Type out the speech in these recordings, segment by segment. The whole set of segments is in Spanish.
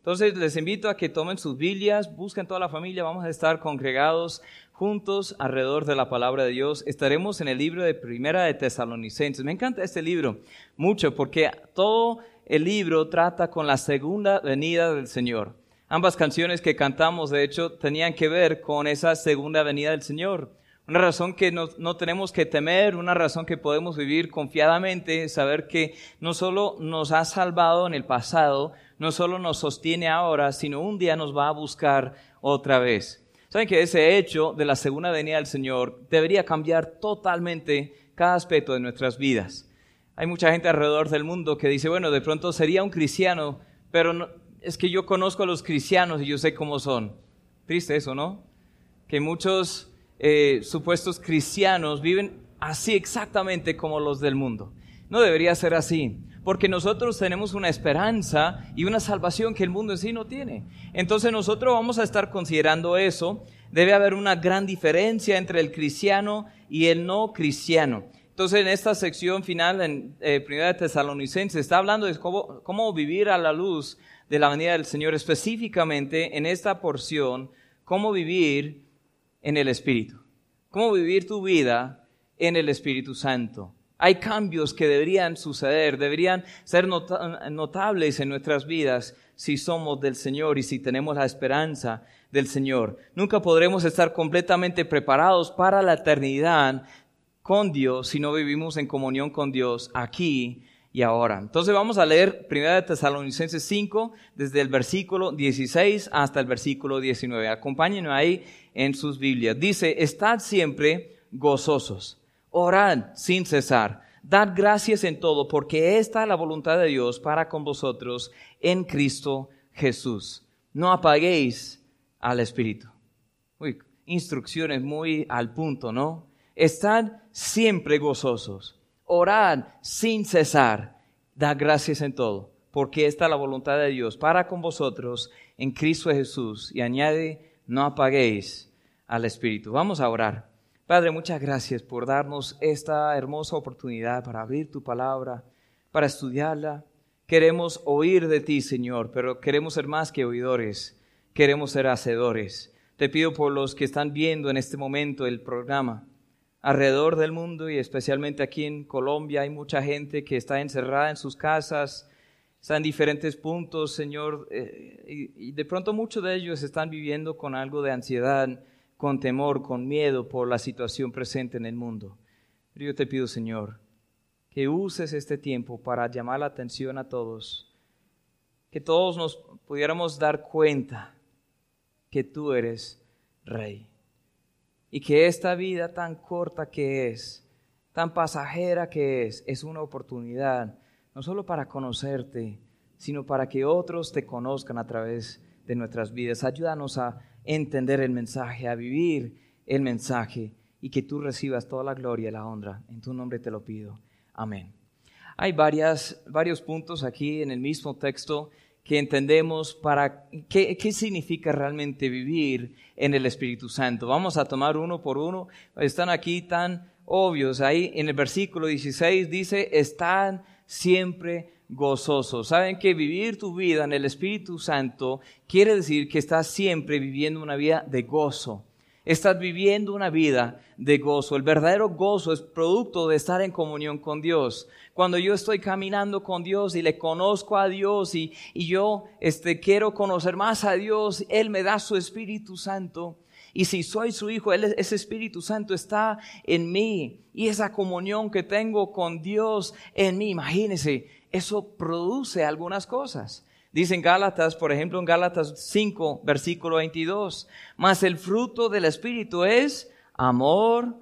Entonces les invito a que tomen sus Biblias, busquen toda la familia, vamos a estar congregados juntos alrededor de la palabra de Dios. Estaremos en el libro de Primera de Tesalonicenses. Me encanta este libro mucho porque todo el libro trata con la segunda venida del Señor. Ambas canciones que cantamos, de hecho, tenían que ver con esa segunda venida del Señor. Una razón que no, no, tenemos que temer, una razón que podemos vivir confiadamente, saber que no solo nos ha salvado en el pasado, no solo nos sostiene ahora, sino un día nos va a buscar otra vez. Saben que ese hecho de la segunda venida del Señor debería cambiar totalmente cada aspecto de nuestras vidas. Hay mucha gente alrededor del mundo que dice, bueno, de pronto sería un cristiano, pero es que yo conozco a los cristianos y yo sé cómo son. Triste eso, ¿no? Que muchos eh, supuestos cristianos viven así exactamente como los del mundo. No debería ser así, porque nosotros tenemos una esperanza y una salvación que el mundo en sí no tiene. Entonces nosotros vamos a estar considerando eso. Debe haber una gran diferencia entre el cristiano y el no cristiano. Entonces en esta sección final, en eh, Primera de Tesalonicenses, está hablando de cómo, cómo vivir a la luz de la venida del Señor, específicamente en esta porción, cómo vivir en el Espíritu. Cómo vivir tu vida en el Espíritu Santo. Hay cambios que deberían suceder, deberían ser notables en nuestras vidas si somos del Señor y si tenemos la esperanza del Señor. Nunca podremos estar completamente preparados para la eternidad con Dios si no vivimos en comunión con Dios aquí y ahora. Entonces vamos a leer 1 de Tesalonicenses 5 desde el versículo 16 hasta el versículo 19. Acompáñenme ahí en sus Biblias. Dice, estad siempre gozosos, orad sin cesar, dad gracias en todo, porque esta es la voluntad de Dios para con vosotros en Cristo Jesús. No apaguéis al Espíritu. Uy, instrucciones muy al punto, ¿no? Estad siempre gozosos, orad sin cesar, dad gracias en todo, porque esta es la voluntad de Dios para con vosotros en Cristo Jesús. Y añade, no apaguéis al Espíritu. Vamos a orar. Padre, muchas gracias por darnos esta hermosa oportunidad para abrir tu palabra, para estudiarla. Queremos oír de ti, Señor, pero queremos ser más que oidores, queremos ser hacedores. Te pido por los que están viendo en este momento el programa alrededor del mundo y especialmente aquí en Colombia hay mucha gente que está encerrada en sus casas, están en diferentes puntos, Señor, eh, y, de pronto muchos de ellos están viviendo con algo de ansiedad, con temor, con miedo por la situación presente en el mundo. Pero yo te pido, Señor, que uses este tiempo para llamar la atención a todos, que todos nos pudiéramos dar cuenta que tú eres Rey y que esta vida tan corta que es, tan pasajera que es, es una oportunidad no solo para conocerte, sino para que otros te conozcan a través de nuestras vidas. Ayúdanos a entender el mensaje, a vivir el mensaje y que tú recibas toda la gloria y la honra. En tu nombre te lo pido. Amén. Hay varias, varios puntos aquí en el mismo texto que entendemos para qué, qué, significa realmente vivir en el Espíritu Santo. Vamos a tomar uno por uno. Están aquí tan obvios. Ahí en el versículo 16 dice, están siempre gozosos. Saben que vivir tu vida en el Espíritu Santo quiere decir que estás siempre viviendo una vida de gozo. Estás viviendo una vida de gozo. El verdadero gozo es producto de estar en comunión con Dios. Cuando yo estoy caminando con Dios y le conozco a Dios y, y yo este, quiero conocer más a Dios, Él me da su Espíritu Santo. Y si soy su hijo, ese Espíritu Santo está en mí. Y esa comunión que tengo con Dios en mí, imagínense, eso produce algunas cosas. Dicen Gálatas, por ejemplo, en Gálatas 5, versículo 22, mas el fruto del Espíritu es amor,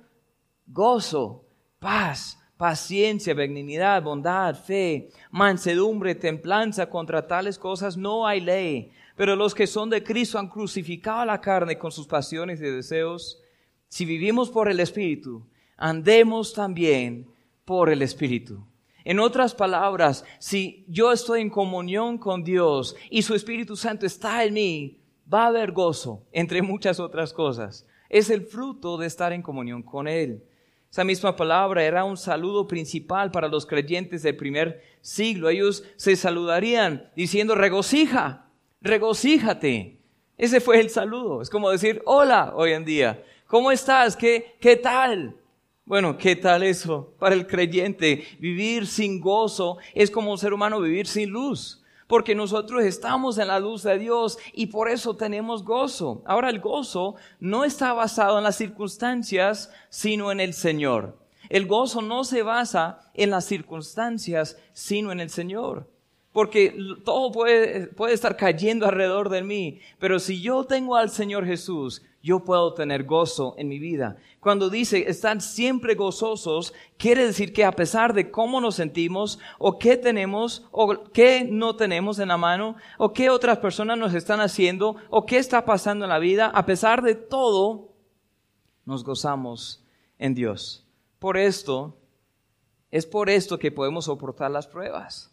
gozo, paz, paciencia, benignidad, bondad, fe, mansedumbre, templanza. Contra tales cosas no hay ley. Pero los que son de Cristo han crucificado la carne con sus pasiones y deseos. Si vivimos por el Espíritu, andemos también por el Espíritu. En otras palabras, si yo estoy en comunión con Dios y su Espíritu Santo está en mí, va a haber gozo, entre muchas otras cosas. Es el fruto de estar en comunión con Él. Esa misma palabra era un saludo principal para los creyentes del primer siglo. Ellos se saludarían diciendo regocija, regocíjate. Ese fue el saludo. Es como decir hola hoy en día. ¿Cómo estás? ¿Qué, qué tal? Bueno, ¿qué tal eso? Para el creyente, vivir sin gozo es como un ser humano vivir sin luz, porque nosotros estamos en la luz de Dios y por eso tenemos gozo. Ahora el gozo no está basado en las circunstancias, sino en el Señor. El gozo no se basa en las circunstancias, sino en el Señor. Porque todo puede, puede estar cayendo alrededor de mí, pero si yo tengo al Señor Jesús, yo puedo tener gozo en mi vida. Cuando dice están siempre gozosos, quiere decir que a pesar de cómo nos sentimos, o qué tenemos, o qué no tenemos en la mano, o qué otras personas nos están haciendo, o qué está pasando en la vida, a pesar de todo, nos gozamos en Dios. Por esto, es por esto que podemos soportar las pruebas.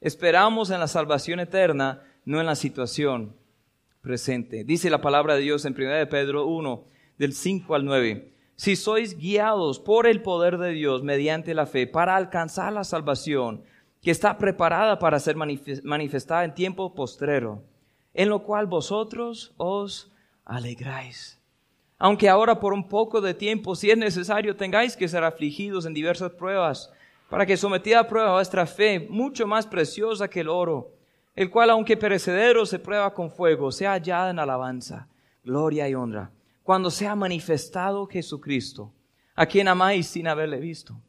Esperamos en la salvación eterna, no en la situación presente. Dice la palabra de Dios en 1 Pedro 1, del 5 al 9. Si sois guiados por el poder de Dios mediante la fe para alcanzar la salvación que está preparada para ser manifestada en tiempo postrero, en lo cual vosotros os alegráis. Aunque ahora por un poco de tiempo, si es necesario, tengáis que ser afligidos en diversas pruebas, para que sometida a prueba vuestra fe, mucho más preciosa que el oro, el cual aunque perecedero se prueba con fuego, sea hallada en alabanza, gloria y honra, cuando sea manifestado Jesucristo, a quien amáis sin haberle visto,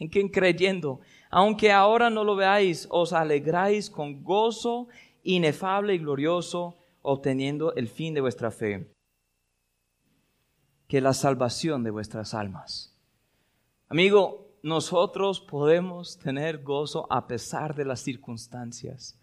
en quien creyendo, aunque ahora no lo veáis, os alegráis con gozo inefable y glorioso, obteniendo el fin de vuestra fe, que la salvación de vuestras almas. Amigo, nosotros podemos tener gozo a pesar de las circunstancias.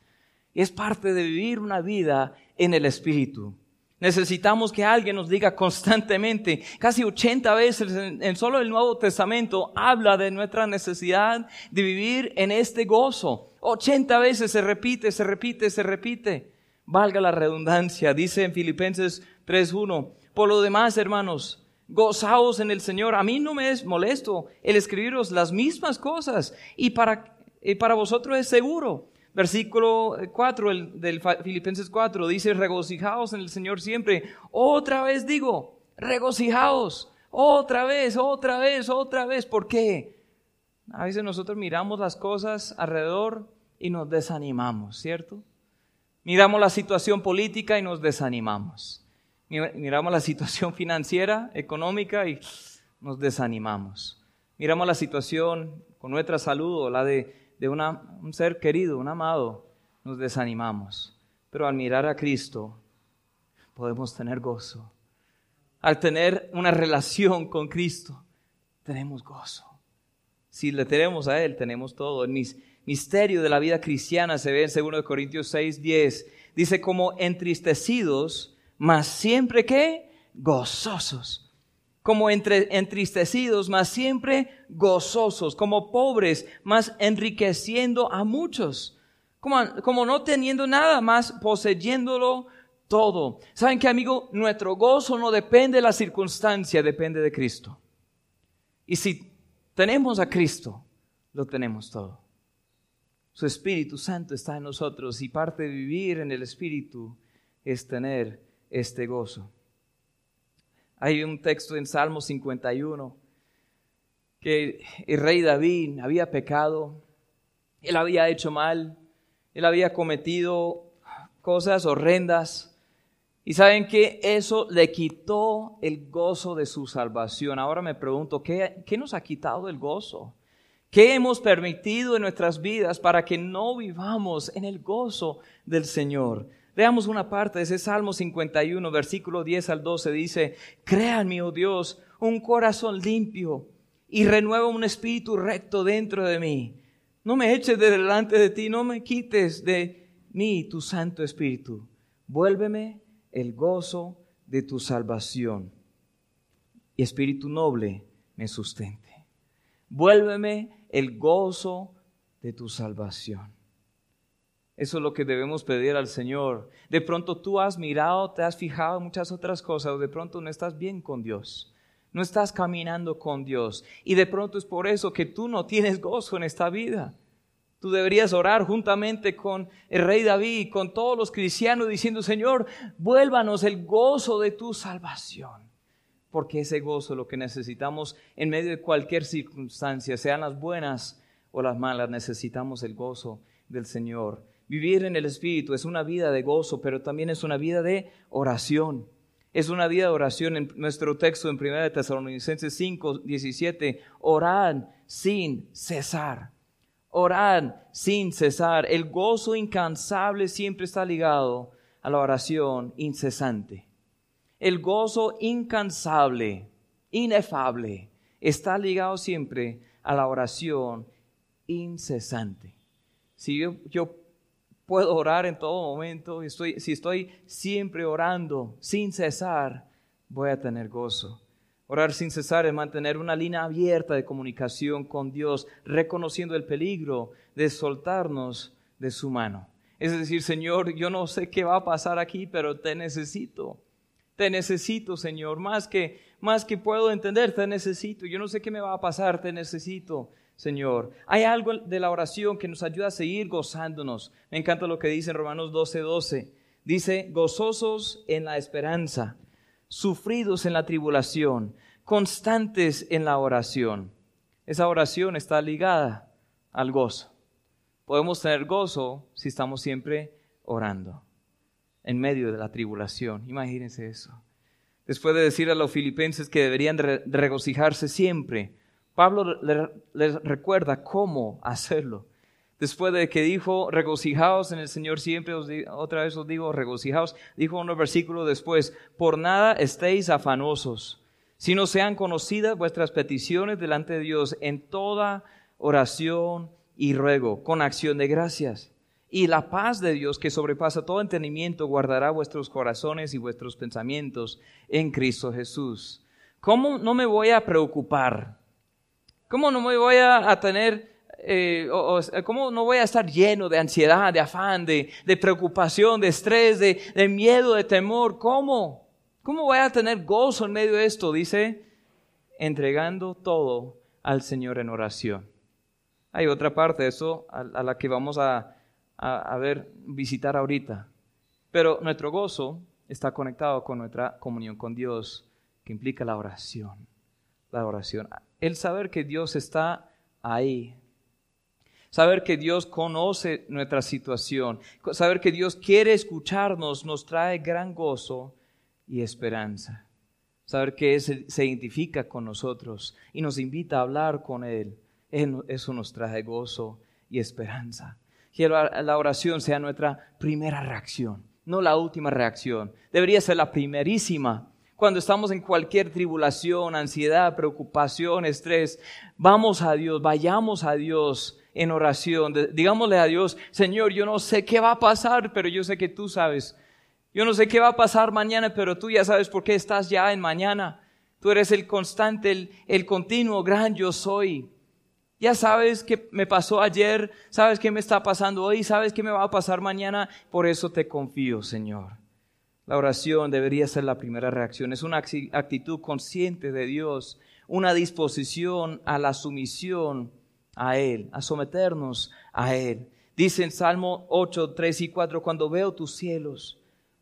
Es parte de vivir una vida en el Espíritu. Necesitamos que alguien nos diga constantemente, casi 80 veces en, solo el Nuevo Testamento habla de nuestra necesidad de vivir en este gozo. 80 veces se repite, se repite, se repite. Valga la redundancia, dice en Filipenses 3.1. Por lo demás, hermanos, gozaos en el Señor. A mí no me es molesto el escribiros las mismas cosas y para, y para vosotros es seguro. Versículo 4 el, del Filipenses 4 dice, regocijaos en el Señor siempre. Otra vez digo, regocijaos. Otra vez, otra vez, otra vez. ¿Por qué? A veces nosotros miramos las cosas alrededor y nos desanimamos, ¿cierto? Miramos la situación política y nos desanimamos. Miramos la situación financiera, económica y nos desanimamos. Miramos la situación con nuestra salud o la de de un ser querido, un amado, nos desanimamos. Pero al mirar a Cristo podemos tener gozo. Al tener una relación con Cristo, tenemos gozo. Si le tenemos a Él, tenemos todo. El misterio de la vida cristiana se ve en 2 Corintios 6, 10. Dice como entristecidos, mas siempre que gozosos como entre, entristecidos, mas siempre gozosos, como pobres, mas enriqueciendo a muchos, como, como no teniendo nada más, poseyéndolo todo. ¿Saben qué, amigo? Nuestro gozo no depende de la circunstancia, depende de Cristo. Y si tenemos a Cristo, lo tenemos todo. Su Espíritu Santo está en nosotros y parte de vivir en el Espíritu es tener este gozo. Hay un texto en Salmo 51 que el rey David había pecado, él había hecho mal, él había cometido cosas horrendas. Y saben que eso le quitó el gozo de su salvación. Ahora me pregunto, ¿qué, ¿qué, nos ha quitado el gozo? ¿Qué hemos permitido en nuestras vidas para que no vivamos en el gozo del Señor? Veamos una parte de ese Salmo 51, versículo 10 al 12. Dice, créanme, oh Dios, un corazón limpio y renueva un espíritu recto dentro de mí. No me eches de delante de ti, no me quites de mí tu Santo Espíritu. Vuélveme el gozo de tu salvación y espíritu noble me sustente. Vuélveme el gozo de tu salvación. Eso es lo que debemos pedir al Señor. De pronto tú has mirado, te has fijado en muchas otras cosas, o de pronto no estás bien con Dios. No estás caminando con Dios. Y de pronto es por eso que tú no tienes gozo en esta vida. Tú deberías orar juntamente con el rey David, con todos los cristianos, diciendo, Señor, vuélvanos el gozo de tu salvación. Porque ese gozo es lo que necesitamos en medio de cualquier circunstancia, sean las buenas o las malas, necesitamos el gozo del Señor. Vivir en el Espíritu es una vida de gozo, pero también es una vida de oración. Es una vida de oración en nuestro texto en 1 Tesalonicenses 5, 17. Orad sin cesar. Orad sin cesar. El gozo incansable siempre está ligado a la oración incesante. El gozo incansable, inefable, está ligado siempre a la oración incesante. Si yo, yo puedo orar en todo momento, estoy, si estoy siempre orando sin cesar, voy a tener gozo. Orar sin cesar es mantener una línea abierta de comunicación con Dios, reconociendo el peligro de soltarnos de su mano. Es decir, Señor, yo no sé qué va a pasar aquí, pero te necesito. Te necesito, Señor, más que más que puedo entender, te necesito. Yo no sé qué me va a pasar, te necesito, Señor. Hay algo de la oración que nos ayuda a seguir gozándonos. Me encanta lo que dice en Romanos 12:12. 12. Dice, gozosos en la esperanza sufridos en la tribulación, constantes en la oración. Esa oración está ligada al gozo. Podemos tener gozo si estamos siempre orando en medio de la tribulación. Imagínense eso. Después de decir a los filipenses que deberían regocijarse siempre, Pablo les recuerda cómo hacerlo después de que dijo, regocijaos en el Señor siempre, otra vez os digo, regocijaos, dijo unos versículos después, por nada estéis afanosos, sino sean conocidas vuestras peticiones delante de Dios en toda oración y ruego, con acción de gracias. Y la paz de Dios, que sobrepasa todo entendimiento, guardará vuestros corazones y vuestros pensamientos en Cristo Jesús. ¿Cómo no me voy a preocupar? ¿Cómo no me voy a, tener eh, ¿cómo no voy a estar lleno de ansiedad, de afán, de, preocupación, de estrés, de, miedo, de temor? ¿Cómo? ¿Cómo voy a tener gozo en medio de esto? Dice, entregando todo al Señor en oración. Hay otra parte de eso a, la que vamos a, a ver, visitar ahorita. Pero nuestro gozo está conectado con nuestra comunión con Dios, que implica la oración. La oración. El saber que Dios está ahí Saber que Dios conoce nuestra situación, saber que Dios quiere escucharnos nos trae gran gozo y esperanza. Saber que Él se identifica con nosotros y nos invita a hablar con Él, eso nos trae gozo y esperanza. Que la oración sea nuestra primera reacción, no la última reacción. Debería ser la primerísima cuando estamos en cualquier tribulación, ansiedad, preocupación, estrés, vamos a Dios, vayamos a Dios en oración. Digámosle a Dios, Señor, yo no sé qué va a pasar, pero yo sé que tú sabes. Yo no sé qué va a pasar mañana, pero tú ya sabes por qué estás ya en mañana. Tú eres el constante, el, el continuo, gran yo soy. Ya sabes qué me pasó ayer, sabes qué me está pasando hoy, sabes qué me va a pasar mañana. Por eso te confío, Señor. La oración debería ser la primera reacción. Es una actitud consciente de Dios, una disposición a la sumisión a Él, a someternos a Él. Dice en Salmo 8, 3 y 4, cuando veo tus cielos,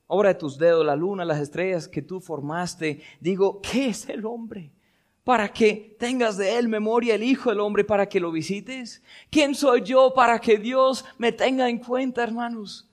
obra de tus dedos, la luna, las estrellas que tú formaste, digo, ¿qué es el hombre? Para que tengas de él memoria el Hijo del Hombre para que lo visites. ¿Quién soy yo para que Dios me tenga en cuenta, hermanos?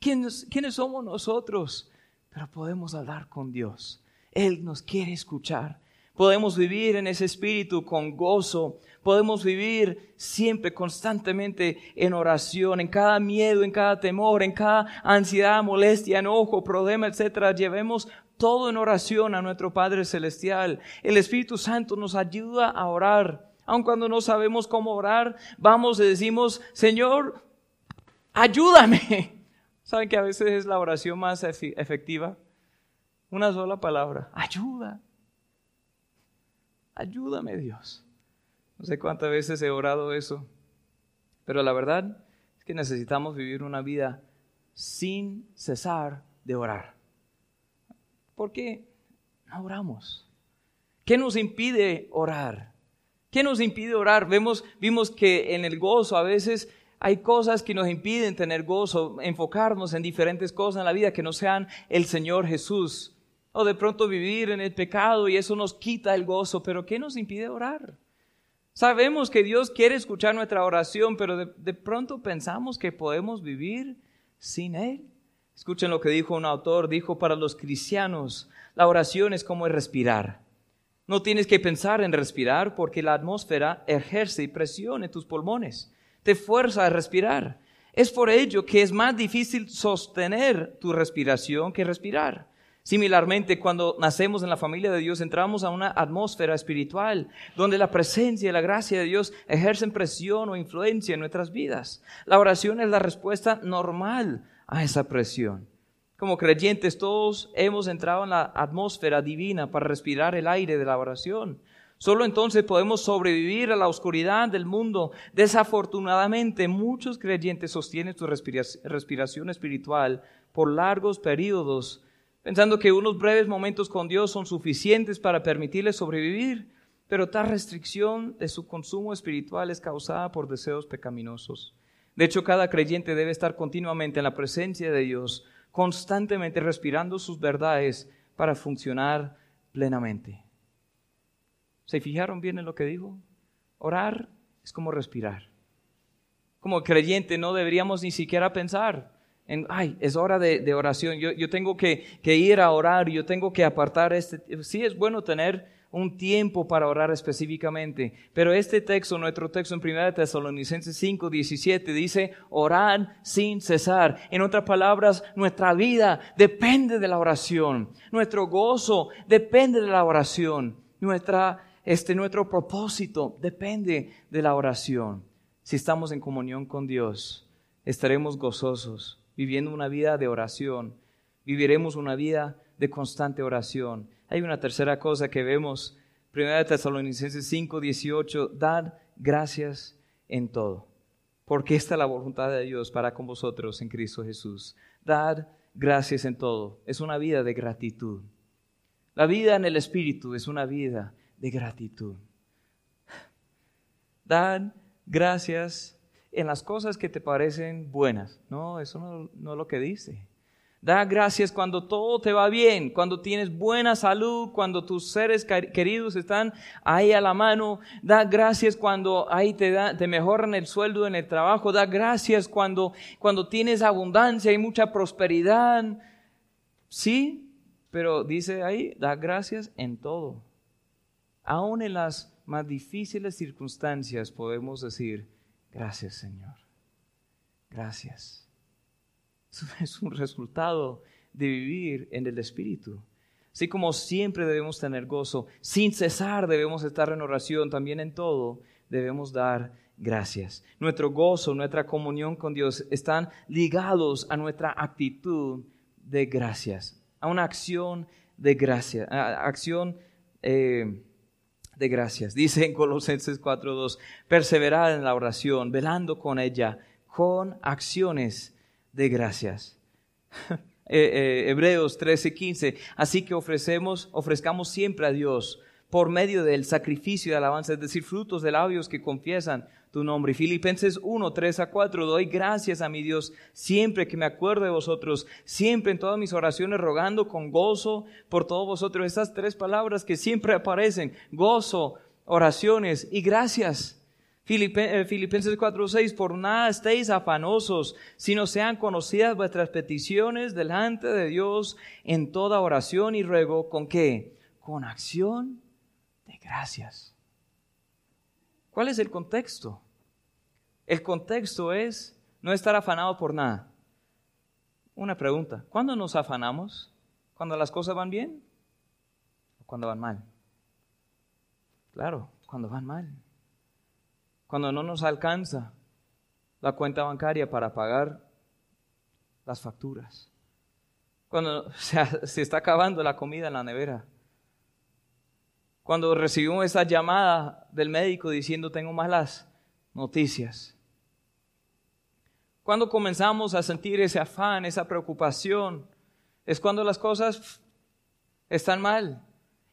¿Quiénes, ¿Quiénes somos nosotros? Pero podemos hablar con Dios. Él nos quiere escuchar. Podemos vivir en ese espíritu con gozo. Podemos vivir siempre, constantemente en oración, en cada miedo, en cada temor, en cada ansiedad, molestia, enojo, problema, etcétera. Llevemos todo en oración a nuestro Padre Celestial. El Espíritu Santo nos ayuda a orar. Aun cuando no sabemos cómo orar, vamos y decimos, Señor, ayúdame. ¿Saben que a veces es la oración más efectiva? Una sola palabra, ayuda. Ayúdame Dios. No sé cuántas veces he orado eso, pero la verdad es que necesitamos vivir una vida sin cesar de orar. ¿Por qué no oramos? ¿Qué nos impide orar? ¿Qué nos impide orar? Vemos, vimos que en el gozo a veces hay cosas que nos impiden tener gozo, enfocarnos en diferentes cosas en la vida que no sean el Señor Jesús. O de pronto vivir en el pecado y eso nos quita el gozo, pero ¿qué nos impide orar? Sabemos que Dios quiere escuchar nuestra oración, pero de, de pronto pensamos que podemos vivir sin Él. Escuchen lo que dijo un autor, dijo para los cristianos, la oración es como respirar. No tienes que pensar en respirar porque la atmósfera ejerce presión en tus pulmones, te fuerza a respirar. Es por ello que es más difícil sostener tu respiración que respirar. Similarmente, cuando nacemos en la familia de Dios, entramos a una atmósfera espiritual donde la presencia y la gracia de Dios ejercen presión o influencia en nuestras vidas. La oración es la respuesta normal a esa presión. Como creyentes todos hemos entrado en la atmósfera divina para respirar el aire de la oración. Solo entonces podemos sobrevivir a la oscuridad del mundo. Desafortunadamente, muchos creyentes sostienen su respiración espiritual por largos periodos, pensando que unos breves momentos con Dios son suficientes para permitirles sobrevivir, pero tal restricción de su consumo espiritual es causada por deseos pecaminosos. De hecho, cada creyente debe estar continuamente en la presencia de Dios, constantemente respirando sus verdades para funcionar plenamente. ¿Se fijaron bien en lo que dijo? Orar es como respirar. Como creyente no deberíamos ni siquiera pensar en, ay, es hora de, oración, yo, yo tengo que, ir a orar, yo tengo que apartar este... Sí es bueno tener un tiempo para orar específicamente. Pero este texto, nuestro texto en 1 Tesalonicenses 5, 17, dice, orar sin cesar. En otras palabras, nuestra vida depende de la oración. Nuestro gozo depende de la oración. Nuestra, este, nuestro propósito depende de la oración. Si estamos en comunión con Dios, estaremos gozosos, viviendo una vida de oración. Viviremos una vida de constante oración hay una tercera cosa que vemos, 1 Tesalonicenses 5, 18, dad gracias en todo, porque esta es la voluntad de Dios para con vosotros en Cristo Jesús. Dad gracias en todo. Es una vida de gratitud. La vida en el Espíritu es una vida de gratitud. Dad gracias en las cosas que te parecen buenas. No, eso no, no es lo que dice. Da gracias cuando todo te va bien, cuando tienes buena salud, cuando tus seres queridos están ahí a la mano. Da gracias cuando ahí te, te mejoran el sueldo en el trabajo. Da gracias cuando, cuando tienes abundancia y mucha prosperidad. Sí, pero dice ahí, da gracias en todo. Aún en las más difíciles circunstancias podemos decir, gracias Señor. Gracias. es un resultado de vivir en el Espíritu. Así como siempre debemos tener gozo, sin cesar debemos estar en oración, también en todo debemos dar gracias. Nuestro gozo, nuestra comunión con Dios están ligados a nuestra actitud de gracias, a una acción de gracia, acción eh, de gracias. Dice en Colosenses 4.2, perseverar en la oración, velando con ella, con acciones de gracias. Eh, eh, Hebreos 13, 15. Así que ofrecemos, ofrezcamos siempre a Dios por medio del sacrificio de alabanza, es decir, frutos de labios que confiesan tu nombre. Filipenses 1, 3 a 4. Doy gracias a mi Dios siempre que me acuerdo de vosotros, siempre en todas mis oraciones rogando con gozo por todos vosotros. Estas tres palabras que siempre aparecen, gozo, oraciones y gracias. Eh, Filipenses 4:6, por nada estéis afanosos, sino sean conocidas vuestras peticiones delante de Dios en toda oración y ruego, ¿con qué? Con acción de gracias. ¿Cuál es el contexto? El contexto es no estar afanado por nada. Una pregunta, ¿cuándo nos afanamos? ¿Cuando las cosas van bien? ¿O cuando van mal? Claro, cuando van mal cuando no nos alcanza la cuenta bancaria para pagar las facturas, cuando se, está acabando la comida en la nevera, cuando recibimos esa llamada del médico diciendo tengo malas noticias, cuando comenzamos a sentir ese afán, esa preocupación, es cuando las cosas están mal.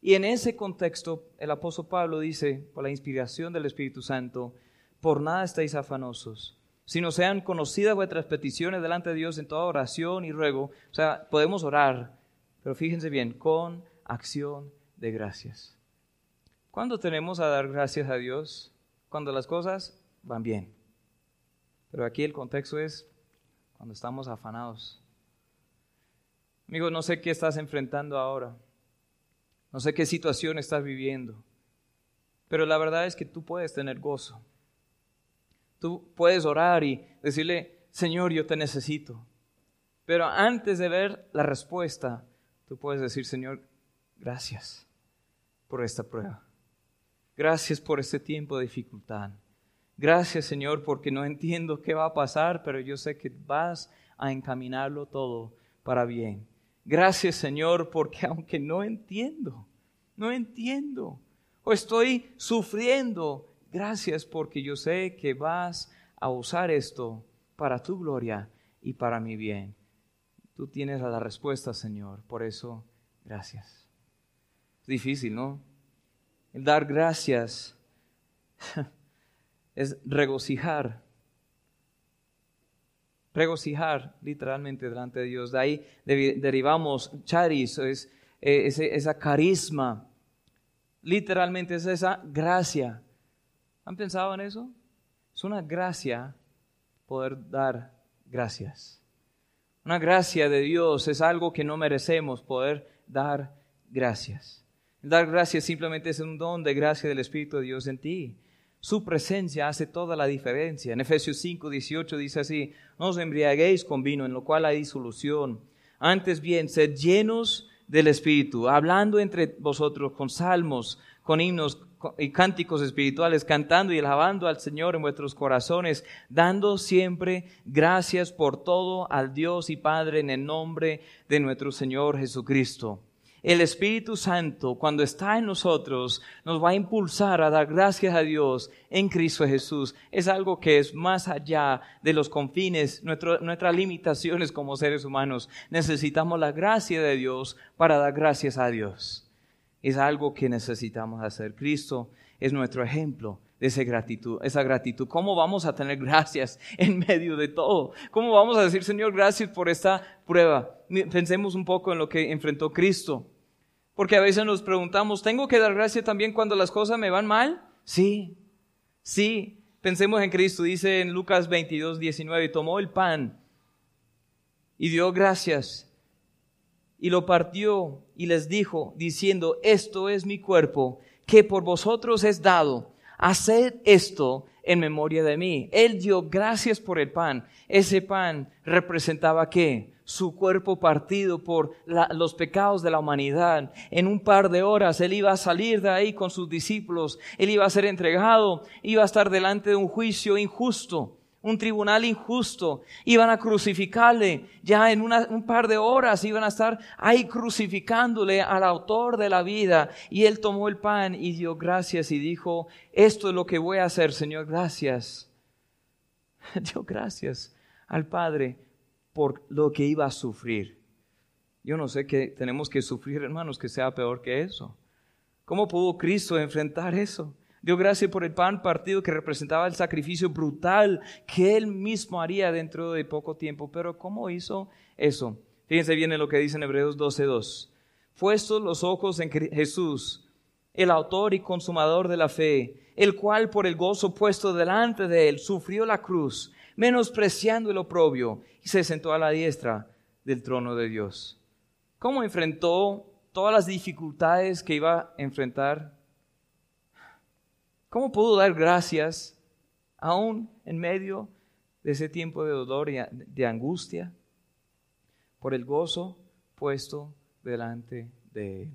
Y en ese contexto, el apóstol Pablo dice, por la inspiración del Espíritu Santo, por nada estáis afanosos. sino sean conocidas vuestras peticiones delante de Dios en toda oración y ruego. O sea, podemos orar, pero fíjense bien, con acción de gracias. ¿Cuándo tenemos a dar gracias a Dios? Cuando las cosas van bien. Pero aquí el contexto es cuando estamos afanados. Amigo, no sé qué estás enfrentando ahora. No sé qué situación estás viviendo. Pero la verdad es que tú puedes tener gozo. Tú puedes orar y decirle, Señor, yo te necesito. Pero antes de ver la respuesta, tú puedes decir, Señor, gracias por esta prueba. Gracias por este tiempo de dificultad. Gracias, Señor, porque no entiendo qué va a pasar, pero yo sé que vas a encaminarlo todo para bien. Gracias, Señor, porque aunque no entiendo, no entiendo, o estoy sufriendo. Gracias porque yo sé que vas a usar esto para tu gloria y para mi bien. Tú tienes la respuesta, Señor. Por eso, gracias. Es difícil, ¿no? El dar gracias es regocijar. Regocijar literalmente delante de Dios. De ahí derivamos charis, es, es esa carisma Literalmente es esa gracia. ¿Han pensado en eso? Es una gracia poder dar gracias. Una gracia de Dios es algo que no merecemos, poder dar gracias. Dar gracias simplemente es un don de gracia del Espíritu de Dios en ti. Su presencia hace toda la diferencia. En Efesios 5, 18 dice así, no os embriaguéis con vino, en lo cual hay disolución. Antes bien, sed llenos del Espíritu, hablando entre vosotros con salmos, con himnos y cánticos espirituales, cantando y alabando al Señor en vuestros corazones, dando siempre gracias por todo al Dios y Padre en el nombre de nuestro Señor Jesucristo el Espíritu Santo, cuando está en nosotros, nos va a impulsar a dar gracias a Dios en Cristo Jesús. Es algo que es más allá de los confines, nuestras limitaciones como seres humanos. Necesitamos la gracia de Dios para dar gracias a Dios. Es algo que necesitamos hacer. Cristo es nuestro ejemplo esa gratitud, esa gratitud. ¿Cómo vamos a tener gracias en medio de todo? ¿Cómo vamos a decir, Señor, gracias por esta prueba? Pensemos un poco en lo que enfrentó Cristo. Porque a veces nos preguntamos, ¿tengo que dar gracias también cuando las cosas me van mal? Sí, sí. Pensemos en Cristo, dice en Lucas 22, 19, tomó el pan y dio gracias y lo partió y les dijo, diciendo, esto es mi cuerpo, que por vosotros es dado, haced esto en memoria de mí. Él dio gracias por el pan. Ese pan representaba qué? Su cuerpo partido por los pecados de la humanidad. En un par de horas Él iba a salir de ahí con sus discípulos. Él iba a ser entregado. Iba a estar delante de un juicio injusto un tribunal injusto, iban a crucificarle, ya en un par de horas iban a estar ahí crucificándole al autor de la vida. Y él tomó el pan y dio gracias y dijo, esto es lo que voy a hacer, Señor, gracias. Dio gracias al Padre por lo que iba a sufrir. Yo no sé qué tenemos que sufrir, hermanos, que sea peor que eso. ¿Cómo pudo Cristo enfrentar eso? Dio gracias por el pan partido que representaba el sacrificio brutal que él mismo haría dentro de poco tiempo. Pero ¿cómo hizo eso? Fíjense bien en lo que dice en Hebreos 12.2. Puestos los ojos en Jesús, el autor y consumador de la fe, el cual por el gozo puesto delante de él sufrió la cruz, menospreciando el oprobio, y se sentó a la diestra del trono de Dios. ¿Cómo enfrentó todas las dificultades que iba a enfrentar ¿Cómo pudo dar gracias aún en medio de ese tiempo de dolor y de angustia por el gozo puesto delante de Él?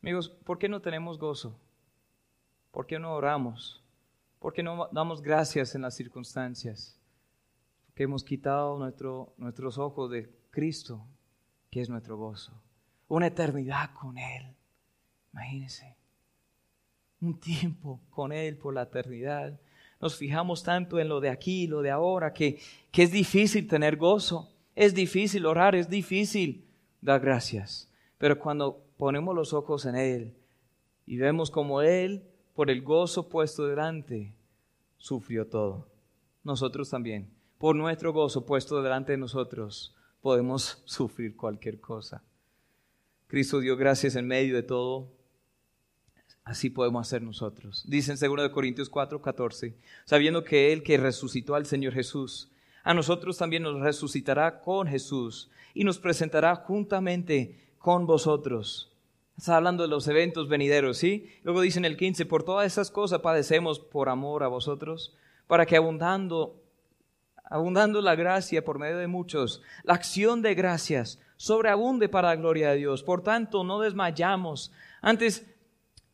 Amigos, ¿por qué no tenemos gozo? ¿Por qué no oramos? ¿Por qué no damos gracias en las circunstancias? Porque hemos quitado nuestro, nuestros ojos de Cristo, que es nuestro gozo. Una eternidad con Él. Imagínense un tiempo con Él por la eternidad. Nos fijamos tanto en lo de aquí, lo de ahora, que, que es difícil tener gozo, es difícil orar, es difícil dar gracias. Pero cuando ponemos los ojos en Él y vemos como Él, por el gozo puesto delante, sufrió todo. Nosotros también, por nuestro gozo puesto delante de nosotros, podemos sufrir cualquier cosa. Cristo dio gracias en medio de todo. Así podemos hacer nosotros. Dice en 2 Corintios 4, 14, sabiendo que Él que resucitó al Señor Jesús, a nosotros también nos resucitará con Jesús y nos presentará juntamente con vosotros. Está hablando de los eventos venideros, ¿sí? Luego dice en el 15, por todas esas cosas padecemos por amor a vosotros, para que abundando, abundando la gracia por medio de muchos, la acción de gracias sobreabunde para la gloria de Dios. Por tanto, no desmayamos. Antes,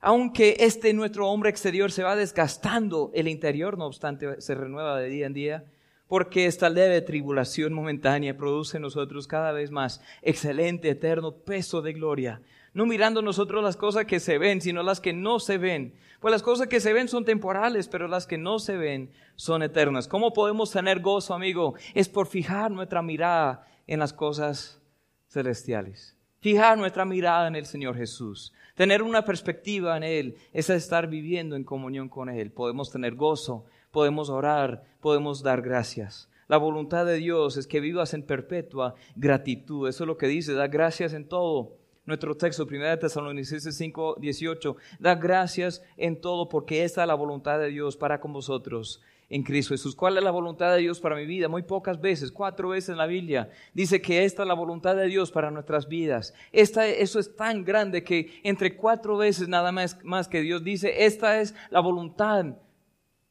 aunque este nuestro hombre exterior se va desgastando, el interior, no obstante, se renueva de día en día porque esta leve tribulación momentánea produce en nosotros cada vez más excelente, eterno peso de gloria. No mirando nosotros las cosas que se ven, sino las que no se ven. Pues las cosas que se ven son temporales, pero las que no se ven son eternas. ¿Cómo podemos tener gozo, amigo? Es por fijar nuestra mirada en las cosas celestiales. Fijar nuestra mirada en el Señor Jesús. Tener una perspectiva en Él es estar viviendo en comunión con Él. Podemos tener gozo podemos orar, podemos dar gracias. La voluntad de Dios es que vivas en perpetua gratitud. Eso es lo que dice, da gracias en todo. Nuestro texto, 1 Tesalonicenses 5, 18, da gracias en todo porque esta es la voluntad de Dios para con vosotros en Cristo Jesús. ¿Cuál es la voluntad de Dios para mi vida? Muy pocas veces, cuatro veces en la Biblia, dice que esta es la voluntad de Dios para nuestras vidas. Esta, eso es tan grande que entre cuatro veces nada más, más que Dios dice, esta es la voluntad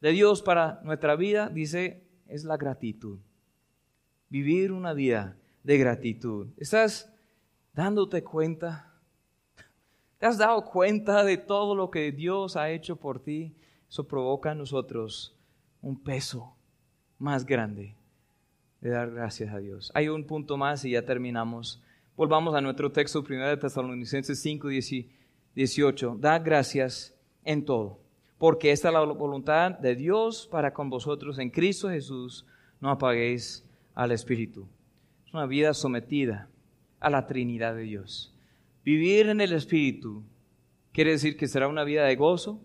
de Dios para nuestra vida, dice, es la gratitud. Vivir una vida de gratitud. ¿Estás dándote cuenta? ¿Te has dado cuenta de todo lo que Dios ha hecho por ti? Eso provoca en nosotros un peso más grande de dar gracias a Dios. Hay un punto más y ya terminamos. Volvamos a nuestro texto, 1 de Tesalonicenses 5, 18. Da gracias en todo porque esta es la voluntad de Dios para con vosotros en Cristo Jesús, no apaguéis al Espíritu. Es una vida sometida a la Trinidad de Dios. Vivir en el Espíritu quiere decir que será una vida de gozo,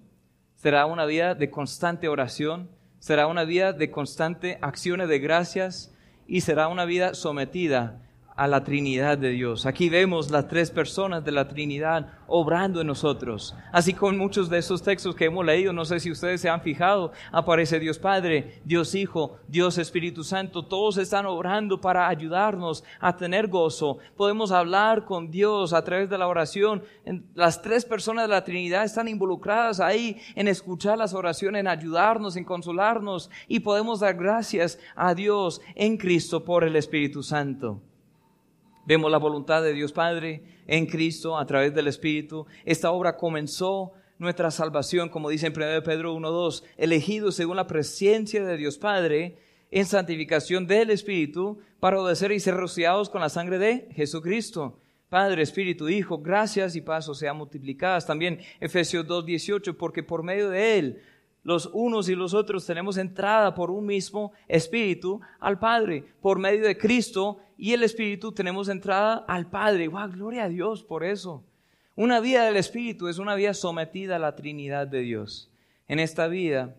será una vida de constante oración, será una vida de constante acciones de gracias y será una vida sometida a la Trinidad de Dios. Aquí vemos las tres personas de la Trinidad obrando en nosotros. Así con muchos de esos textos que hemos leído, no sé si ustedes se han fijado, aparece Dios Padre, Dios Hijo, Dios Espíritu Santo, todos están obrando para ayudarnos a tener gozo. Podemos hablar con Dios a través de la oración. Las tres personas de la Trinidad están involucradas ahí en escuchar las oraciones, en ayudarnos, en consolarnos y podemos dar gracias a Dios en Cristo por el Espíritu Santo. Vemos la voluntad de Dios Padre en Cristo a través del Espíritu. Esta obra comenzó nuestra salvación, como dice en 1 Pedro 1.2, elegidos según la presencia de Dios Padre en santificación del Espíritu para obedecer y ser rociados con la sangre de Jesucristo. Padre, Espíritu, Hijo, gracias y paso sean multiplicadas. También Efesios 2.18, porque por medio de Él los unos y los otros tenemos entrada por un mismo Espíritu al Padre. Por medio de Cristo y el Espíritu tenemos entrada al Padre. ¡Wow! Gloria a Dios por eso! Una vida del Espíritu es una vida sometida a la Trinidad de Dios. En esta vida,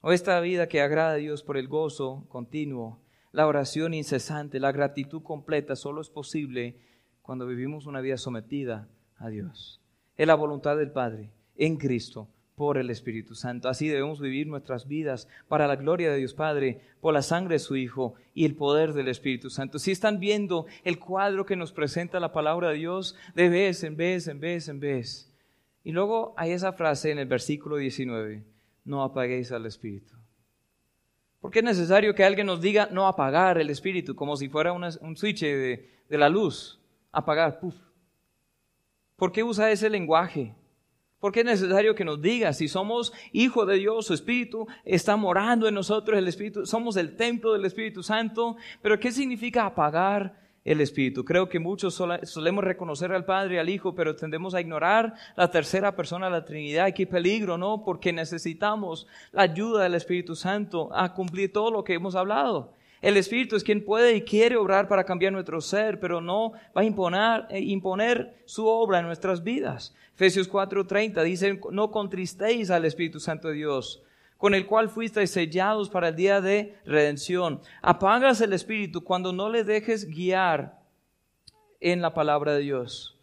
o esta vida que agrada a Dios por el gozo continuo, la oración incesante, la gratitud completa, solo es posible cuando vivimos una vida sometida a Dios. Es la voluntad del Padre en Cristo por el Espíritu Santo. Así debemos vivir nuestras vidas para la gloria de Dios Padre, por la sangre de su Hijo y el poder del Espíritu Santo. Si están viendo el cuadro que nos presenta la palabra de Dios de vez en vez, en vez, en vez. Y luego hay esa frase en el versículo 19, no apaguéis al Espíritu. Porque es necesario que alguien nos diga no apagar el Espíritu, como si fuera un switch de, de la luz. Apagar, puf. ¿Por qué usa ese lenguaje? Porque es necesario que nos diga si somos hijos de Dios, su Espíritu está morando en nosotros, el Espíritu, somos el templo del Espíritu Santo. Pero ¿qué significa apagar el Espíritu? Creo que muchos solemos reconocer al Padre y al Hijo, pero tendemos a ignorar la tercera persona la Trinidad. Qué peligro, ¿no? Porque necesitamos la ayuda del Espíritu Santo a cumplir todo lo que hemos hablado. El Espíritu es quien puede y quiere obrar para cambiar nuestro ser, pero no va a imponer, eh, imponer su obra en nuestras vidas. Efesios 4:30 dice, no contristéis al Espíritu Santo de Dios, con el cual fuisteis sellados para el día de redención. Apagas el espíritu cuando no le dejes guiar en la palabra de Dios.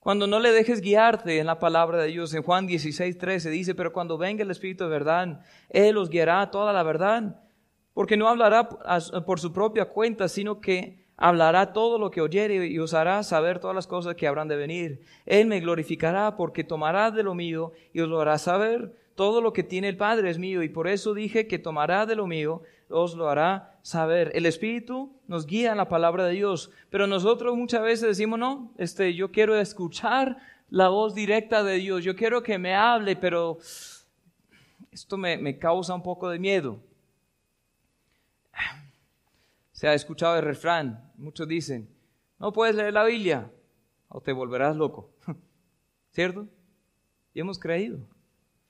Cuando no le dejes guiarte en la palabra de Dios. En Juan 16, 13 dice, pero cuando venga el Espíritu de verdad, Él os guiará a toda la verdad, porque no hablará por su propia cuenta, sino que hablará todo lo que oyere y os hará saber todas las cosas que habrán de venir. Él me glorificará porque tomará de lo mío y os lo hará saber. Todo lo que tiene el Padre es mío y por eso dije que tomará de lo mío, os lo hará saber. El Espíritu nos guía en la palabra de Dios, pero nosotros muchas veces decimos, no, este, yo quiero escuchar la voz directa de Dios, yo quiero que me hable, pero esto me, me causa un poco de miedo. Se ha escuchado el refrán, muchos dicen, no puedes leer la Biblia o te volverás loco. ¿Cierto? Y hemos creído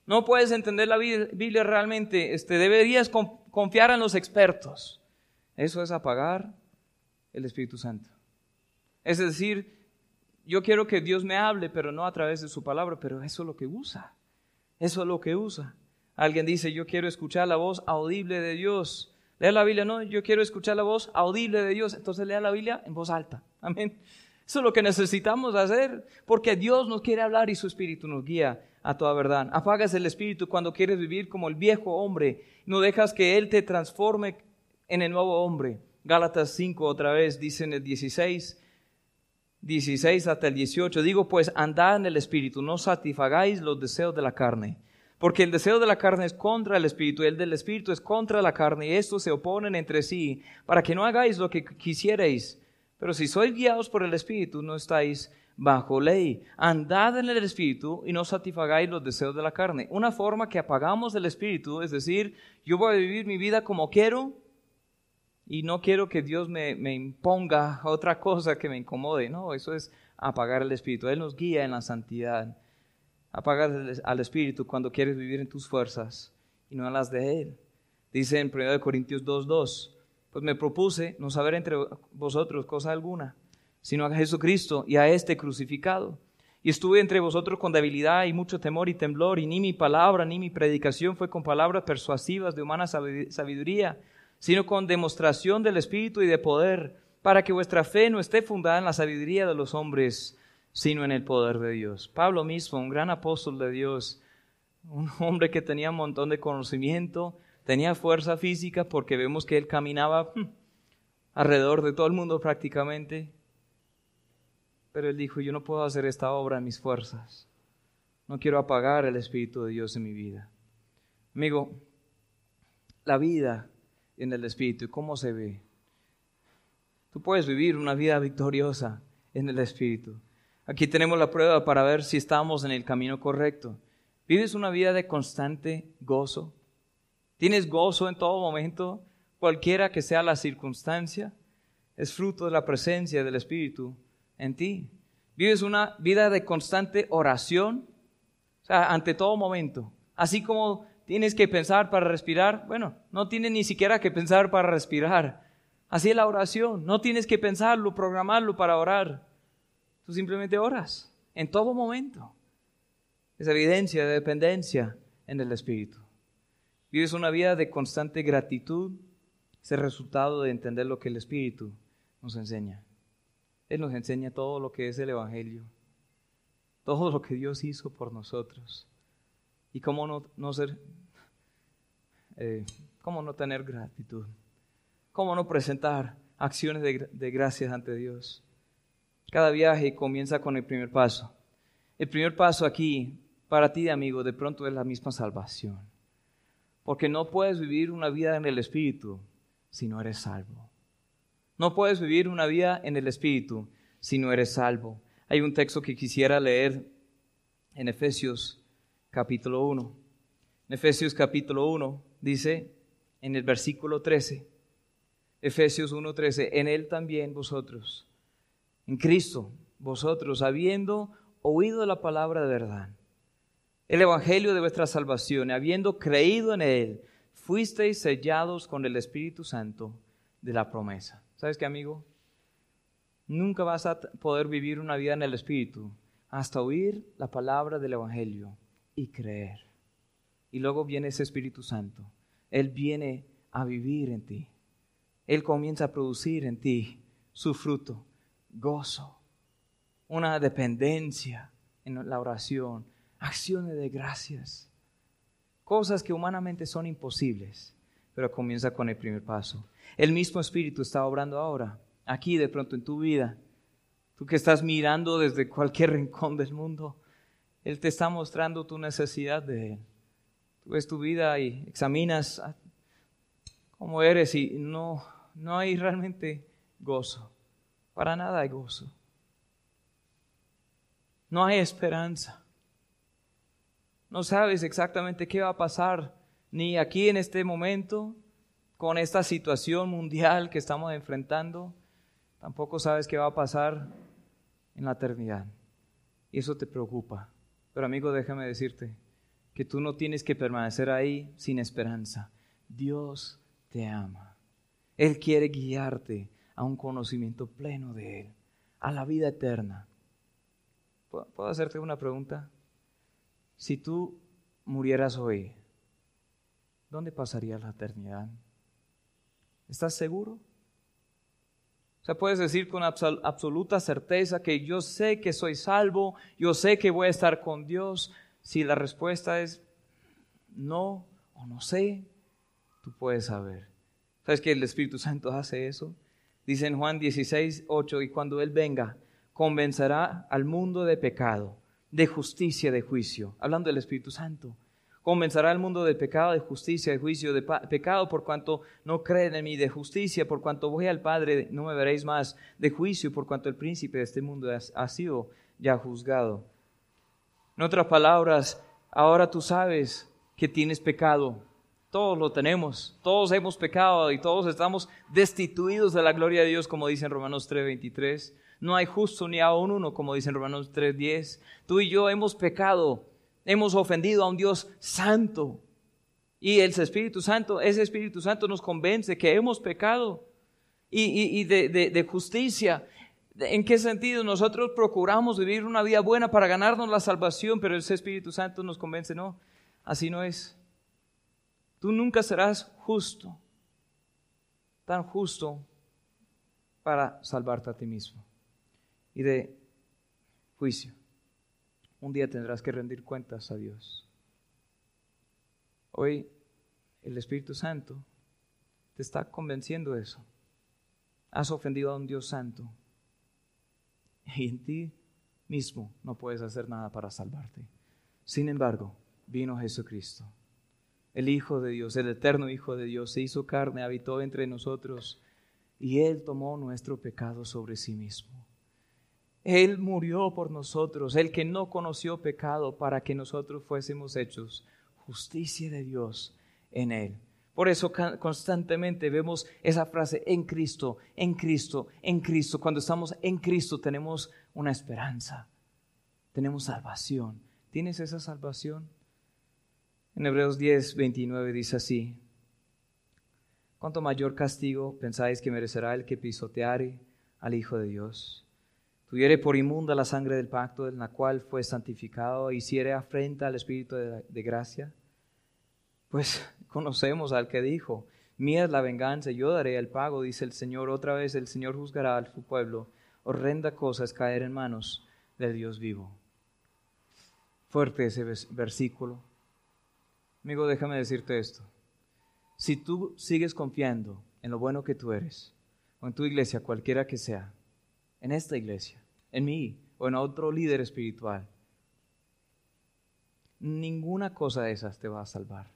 no puedes entender la Biblia realmente, este, deberías confiar en los expertos. Eso es apagar el Espíritu Santo. Es decir, yo quiero que Dios me hable, pero no a través de su palabra, pero eso es lo que usa. Eso es lo que usa. Alguien dice, yo quiero escuchar la voz audible de Dios. Lea la Biblia, no, yo quiero escuchar la voz audible de Dios. Entonces lea la Biblia en voz alta. Amén. Eso es lo que necesitamos hacer, porque Dios nos quiere hablar y su Espíritu nos guía a toda verdad. Apagas el espíritu cuando quieres vivir como el viejo hombre. No dejas que Él te transforme en el nuevo hombre. Gálatas 5 otra vez dice en el 16, 16 hasta el 18. Digo pues, andad en el espíritu, no satisfagáis los deseos de la carne. Porque el deseo de la carne es contra el espíritu, el del espíritu es contra la carne, y estos se oponen entre sí, para que no hagáis lo que quisierais. Pero si sois guiados por el espíritu, no estáis bajo ley. Andad en el Espíritu y no satisfagáis los deseos de la carne. Una forma que apagamos el Espíritu, es decir, yo voy a vivir mi vida como quiero y no quiero que Dios me, me imponga otra cosa que me incomode. No, eso es apagar el Espíritu. Él nos guía en la santidad. Apagar al Espíritu cuando quieres vivir en tus fuerzas y no en las de Él. Dice en 1 Corintios 2.2, pues me propuse no saber entre vosotros cosa alguna sino a Jesucristo y a este crucificado. Y estuve entre vosotros con debilidad y mucho temor y temblor, y ni mi palabra ni mi predicación fue con palabras persuasivas de humana sabiduría, sino con demostración del Espíritu y de poder, para que vuestra fe no esté fundada en la sabiduría de los hombres, sino en el poder de Dios. Pablo mismo, un gran apóstol de Dios, un hombre que tenía un montón de conocimiento, tenía fuerza física, porque vemos que él caminaba hmm, alrededor de todo el mundo prácticamente, pero él dijo, yo no puedo hacer esta obra en mis fuerzas. No quiero apagar el Espíritu de Dios en mi vida. Amigo, la vida en el Espíritu, ¿cómo se ve? Tú puedes vivir una vida victoriosa en el Espíritu. Aquí tenemos la prueba para ver si estamos en el camino correcto. ¿Vives una vida de constante gozo? ¿Tienes gozo en todo momento, cualquiera que sea la circunstancia? Es fruto de la presencia del Espíritu en ti. Vives una vida de constante oración, o sea, ante todo momento. Así como tienes que pensar para respirar, bueno, no tienes ni siquiera que pensar para respirar. Así es la oración, no tienes que pensarlo, programarlo para orar. Tú simplemente oras en todo momento. Es evidencia de dependencia en el Espíritu. Vives una vida de constante gratitud, es el resultado de entender lo que el Espíritu nos enseña. Él nos enseña todo lo que es el Evangelio, todo lo que Dios hizo por nosotros. Y cómo no, no ser, eh, cómo no tener gratitud, cómo no presentar acciones de, de gracias ante Dios. Cada viaje comienza con el primer paso. El primer paso aquí, para ti, amigo, de pronto es la misma salvación. Porque no puedes vivir una vida en el Espíritu si no eres salvo. No puedes vivir una vida en el Espíritu si no eres salvo. Hay un texto que quisiera leer en Efesios capítulo 1. En Efesios capítulo 1 dice en el versículo 13, Efesios 1:13, en Él también vosotros, en Cristo, vosotros, habiendo oído la palabra de verdad, el Evangelio de vuestra salvación, habiendo creído en Él, fuisteis sellados con el Espíritu Santo de la promesa. ¿Sabes qué, amigo? Nunca vas a poder vivir una vida en el Espíritu hasta oír la palabra del Evangelio y creer. Y luego viene ese Espíritu Santo. Él viene a vivir en ti. Él comienza a producir en ti su fruto, gozo, una dependencia en la oración, acciones de gracias, cosas que humanamente son imposibles, pero comienza con el primer paso. El mismo Espíritu está obrando ahora, aquí de pronto en tu vida. Tú que estás mirando desde cualquier rincón del mundo, Él te está mostrando tu necesidad de Él. Tú ves tu vida y examinas cómo eres y no, no hay realmente gozo. Para nada hay gozo. No hay esperanza. No sabes exactamente qué va a pasar ni aquí en este momento con esta situación mundial que estamos enfrentando. Tampoco sabes qué va a pasar en la eternidad. Y eso te preocupa. Pero amigo, déjame decirte que tú no tienes que permanecer ahí sin esperanza. Dios te ama. Él quiere guiarte a un conocimiento pleno de Él, a la vida eterna. ¿Puedo hacerte una pregunta? Si tú murieras hoy, ¿dónde pasaría la eternidad? ¿Estás seguro? O sea, puedes decir con absoluta certeza que yo sé que soy salvo, yo sé que voy a estar con Dios. Si la respuesta es no o no sé, tú puedes saber. ¿Sabes que el Espíritu Santo hace eso? Dice en Juan 16, 8, y cuando Él venga, convencerá al mundo de pecado, de justicia, de juicio. Hablando del Espíritu Santo. Convencerá al mundo de pecado, de justicia, de juicio, de pecado por cuanto no creen en mí, de justicia por cuanto voy al Padre, no me veréis más, de juicio por cuanto el príncipe de este mundo ha sido ya juzgado. En otras palabras, ahora tú sabes que tienes pecado, todos lo tenemos, todos hemos pecado y todos estamos destituidos de la gloria de Dios, como dice en Romanos 3:23. No hay justo ni aún uno, como dice en Romanos 3:10. Tú y yo hemos pecado, hemos ofendido a un Dios santo. Y el Espíritu Santo, ese Espíritu Santo nos convence que hemos pecado y, de, justicia. ¿En qué sentido? Nosotros procuramos vivir una vida buena para ganarnos la salvación, pero ese Espíritu Santo nos convence, no, así no es. Tú nunca serás justo, tan justo para salvarte a ti mismo. Y de juicio, un día tendrás que rendir cuentas a Dios. Hoy el Espíritu Santo te está convenciendo de eso. Has ofendido a un Dios santo y en ti mismo no puedes hacer nada para salvarte. Sin embargo, vino Jesucristo el Hijo de Dios, el eterno Hijo de Dios, se hizo carne, habitó entre nosotros y Él tomó nuestro pecado sobre sí mismo. Él murió por nosotros, el que no conoció pecado, para que nosotros fuésemos hechos justicia de Dios en Él. Por eso constantemente vemos esa frase en Cristo, en Cristo, en Cristo. Cuando estamos en Cristo tenemos una esperanza, tenemos salvación. ¿Tienes esa salvación? En Hebreos 10, 29 dice así, ¿cuánto mayor castigo pensáis que merecerá el que pisoteare al Hijo de Dios? Tuviere por inmunda la sangre del pacto en la cual fue santificado e hiciere afrenta al Espíritu de, gracia. Pues conocemos al que dijo, mía es la venganza, yo daré el pago, dice el Señor. Otra vez el Señor juzgará a su pueblo. Horrenda cosa es caer en manos del Dios vivo. Fuerte ese versículo. Amigo, déjame decirte esto. Si tú sigues confiando en lo bueno que tú eres, o en tu iglesia, cualquiera que sea, en esta iglesia, en mí o en otro líder espiritual, ninguna cosa de esas te va a salvar.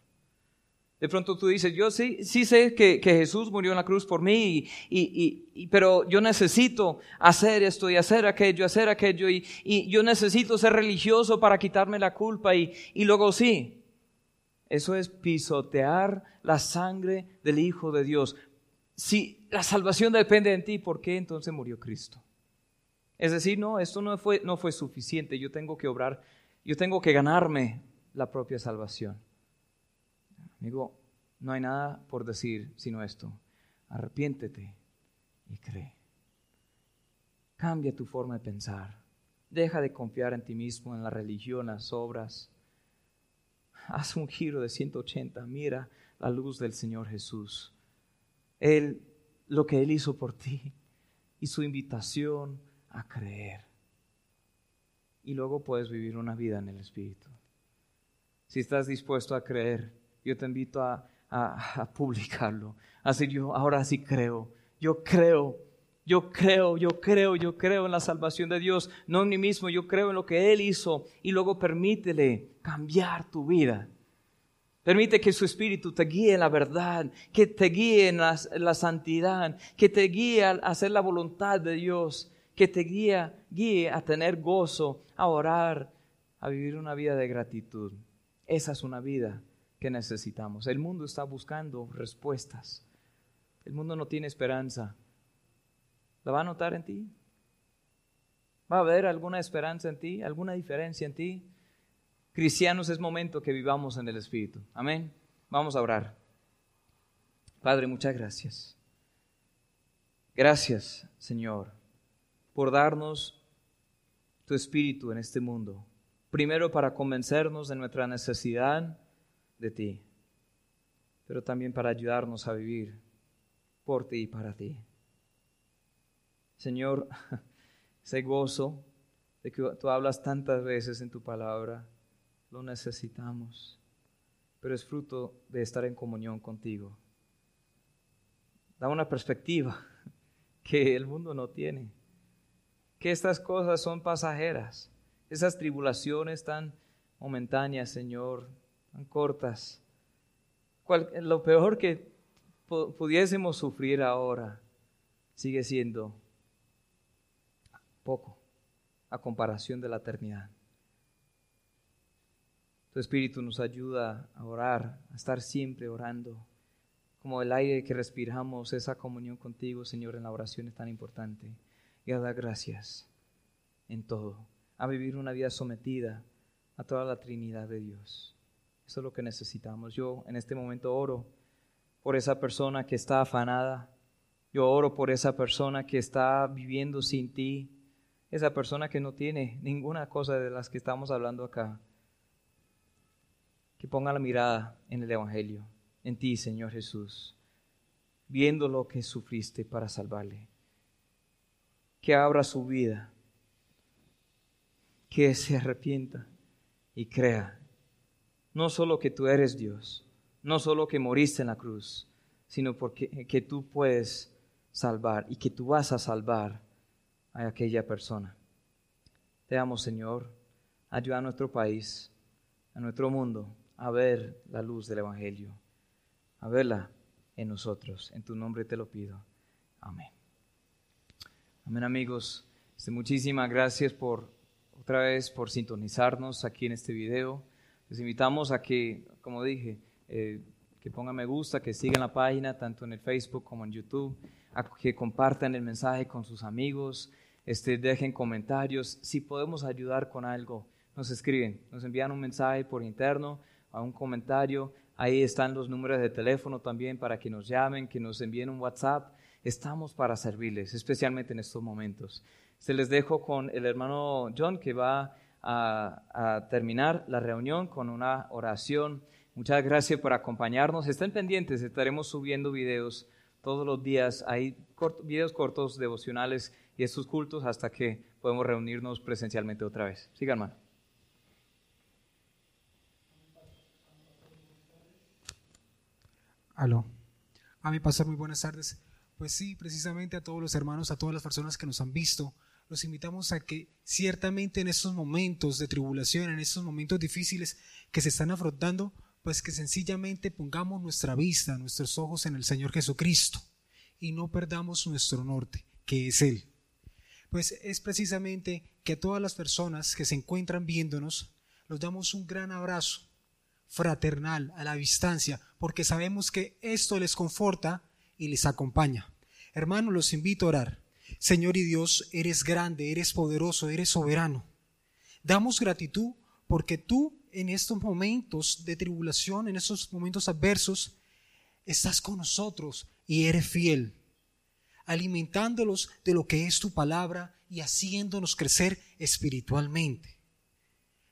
De pronto tú dices, yo sí, sí sé que, Jesús murió en la cruz por mí, y, pero yo necesito hacer esto y hacer aquello, hacer aquello, y, y yo necesito ser religioso para quitarme la culpa, y, y luego sí, eso es pisotear la sangre del Hijo de Dios. Si la salvación depende de ti, ¿por qué entonces murió Cristo? Es decir, no, esto no fue, no fue suficiente. Yo tengo que obrar, yo tengo que ganarme la propia salvación. Amigo, no hay nada por decir sino esto. Arrepiéntete y cree. Cambia tu forma de pensar. Deja de confiar en ti mismo, en la religión, las obras haz un giro de 180, mira la luz del Señor Jesús. Él, lo que Él hizo por ti y su invitación a creer. Y luego puedes vivir una vida en el Espíritu. Si estás dispuesto a creer, yo te invito a, a, publicarlo. Así yo ahora sí creo. Yo creo yo creo, yo creo, yo creo en la salvación de Dios, no en mí mismo, yo creo en lo que Él hizo y luego permítele cambiar tu vida. Permite que su espíritu te guíe en la verdad, que te guíe en la, santidad, que te guíe a hacer la voluntad de Dios, que te guíe, guíe a tener gozo, a orar, a vivir una vida de gratitud. Esa es una vida que necesitamos. El mundo está buscando respuestas. El mundo no tiene esperanza. ¿La va a notar en ti? ¿Va a haber alguna esperanza en ti? ¿Alguna diferencia en ti? Cristianos, es momento que vivamos en el Espíritu. Amén. Vamos a orar. Padre, muchas gracias. Gracias, Señor, por darnos tu Espíritu en este mundo. Primero para convencernos de nuestra necesidad de ti, pero también para ayudarnos a vivir por ti y para ti. Señor, ese gozo de que tú hablas tantas veces en tu palabra, lo necesitamos, pero es fruto de estar en comunión contigo. Da una perspectiva que el mundo no tiene, que estas cosas son pasajeras, esas tribulaciones tan momentáneas, Señor, tan cortas. lo peor que pudiésemos sufrir ahora sigue siendo poco a comparación de la eternidad. Tu Espíritu nos ayuda a orar, a estar siempre orando. Como el aire que respiramos, esa comunión contigo, Señor, en la oración es tan importante. Y a dar gracias en todo, a vivir una vida sometida a toda la Trinidad de Dios. Eso es lo que necesitamos. Yo en este momento oro por esa persona que está afanada. Yo oro por esa persona que está viviendo sin ti, esa persona que no tiene ninguna cosa de las que estamos hablando acá, que ponga la mirada en el Evangelio, en ti, Señor Jesús, viendo lo que sufriste para salvarle, que abra su vida, que se arrepienta y crea, no solo que tú eres Dios, no solo que moriste en la cruz, sino porque que tú puedes salvar y que tú vas a salvar a aquella persona. Te amo, Señor. Ayuda a nuestro país, a nuestro mundo, a ver la luz del Evangelio, a verla en nosotros. En tu nombre te lo pido. Amén. Amén, amigos. Este, muchísimas gracias por otra vez por sintonizarnos aquí en este video. Les invitamos a que, como dije, eh, que pongan me gusta, que sigan la página tanto en el Facebook como en YouTube, a que compartan el mensaje con sus amigos, este, dejen comentarios. Si podemos ayudar con algo, nos escriben, nos envían un mensaje por interno, a un comentario. Ahí están los números de teléfono también para que nos llamen, que nos envíen un WhatsApp. Estamos para servirles, especialmente en estos momentos. Se les dejo con el hermano John que va a, terminar la reunión con una oración. Muchas gracias por acompañarnos. Estén pendientes, estaremos subiendo videos todos los días. Hay videos cortos devocionales y estos cultos hasta que podemos reunirnos presencialmente otra vez. Sigan, hermano. Aló. A mi pastor, muy buenas tardes. Pues sí, precisamente a todos los hermanos, a todas las personas que nos han visto, los invitamos a que ciertamente en estos momentos de tribulación, en estos momentos difíciles que se están afrontando, pues que sencillamente pongamos nuestra vista, nuestros ojos en el Señor Jesucristo y no perdamos nuestro norte, que es Él. Pues es precisamente que a todas las personas que se encuentran viéndonos, los damos un gran abrazo fraternal a la distancia, porque sabemos que esto les conforta y les acompaña. Hermanos, los invito a orar. Señor y Dios, eres grande, eres poderoso, eres soberano. Damos gratitud porque tú en estos momentos de tribulación, en estos momentos adversos, estás con nosotros y eres fiel, alimentándolos de lo que es tu palabra y haciéndonos crecer espiritualmente.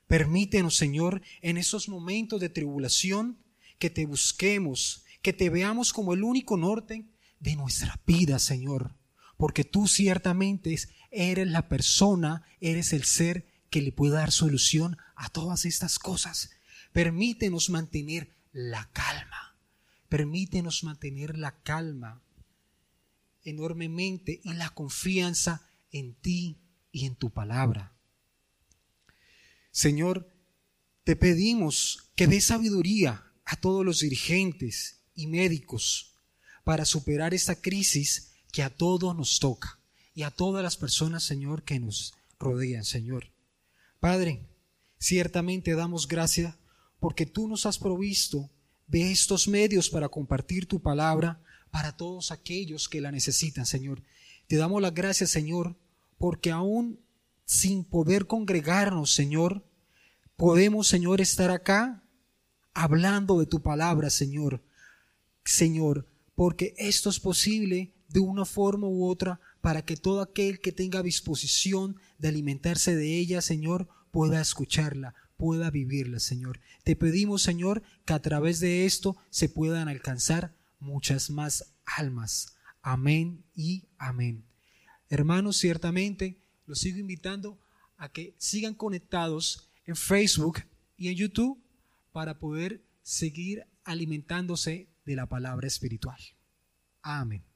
Permítenos, Señor, en esos momentos de tribulación, que te busquemos, que te veamos como el único norte de nuestra vida, Señor. Porque tú ciertamente eres la persona, eres el ser que le puede dar solución a todas estas cosas. Permítenos mantener la calma. Permítenos mantener la calma enormemente y la confianza en ti y en tu palabra. Señor, te pedimos que dé sabiduría a todos los dirigentes y médicos para superar esta crisis que a todos nos toca y a todas las personas, Señor, que nos rodean, Señor. Padre, ciertamente damos gracias porque tú nos has provisto de estos medios para compartir tu palabra para todos aquellos que la necesitan, Señor. Te damos las gracias, Señor, porque aún sin poder congregarnos, Señor, podemos, Señor, estar acá hablando de tu palabra, Señor. Señor, porque esto es posible de una forma u otra para que todo aquel que tenga disposición de alimentarse de ella, Señor, pueda escucharla, pueda vivirla, Señor. Te pedimos, Señor, que a través de esto se puedan alcanzar muchas más almas. Amén y amén. Hermanos, ciertamente los sigo invitando a que sigan conectados en Facebook y en YouTube para poder seguir alimentándose de la palabra espiritual. Amén.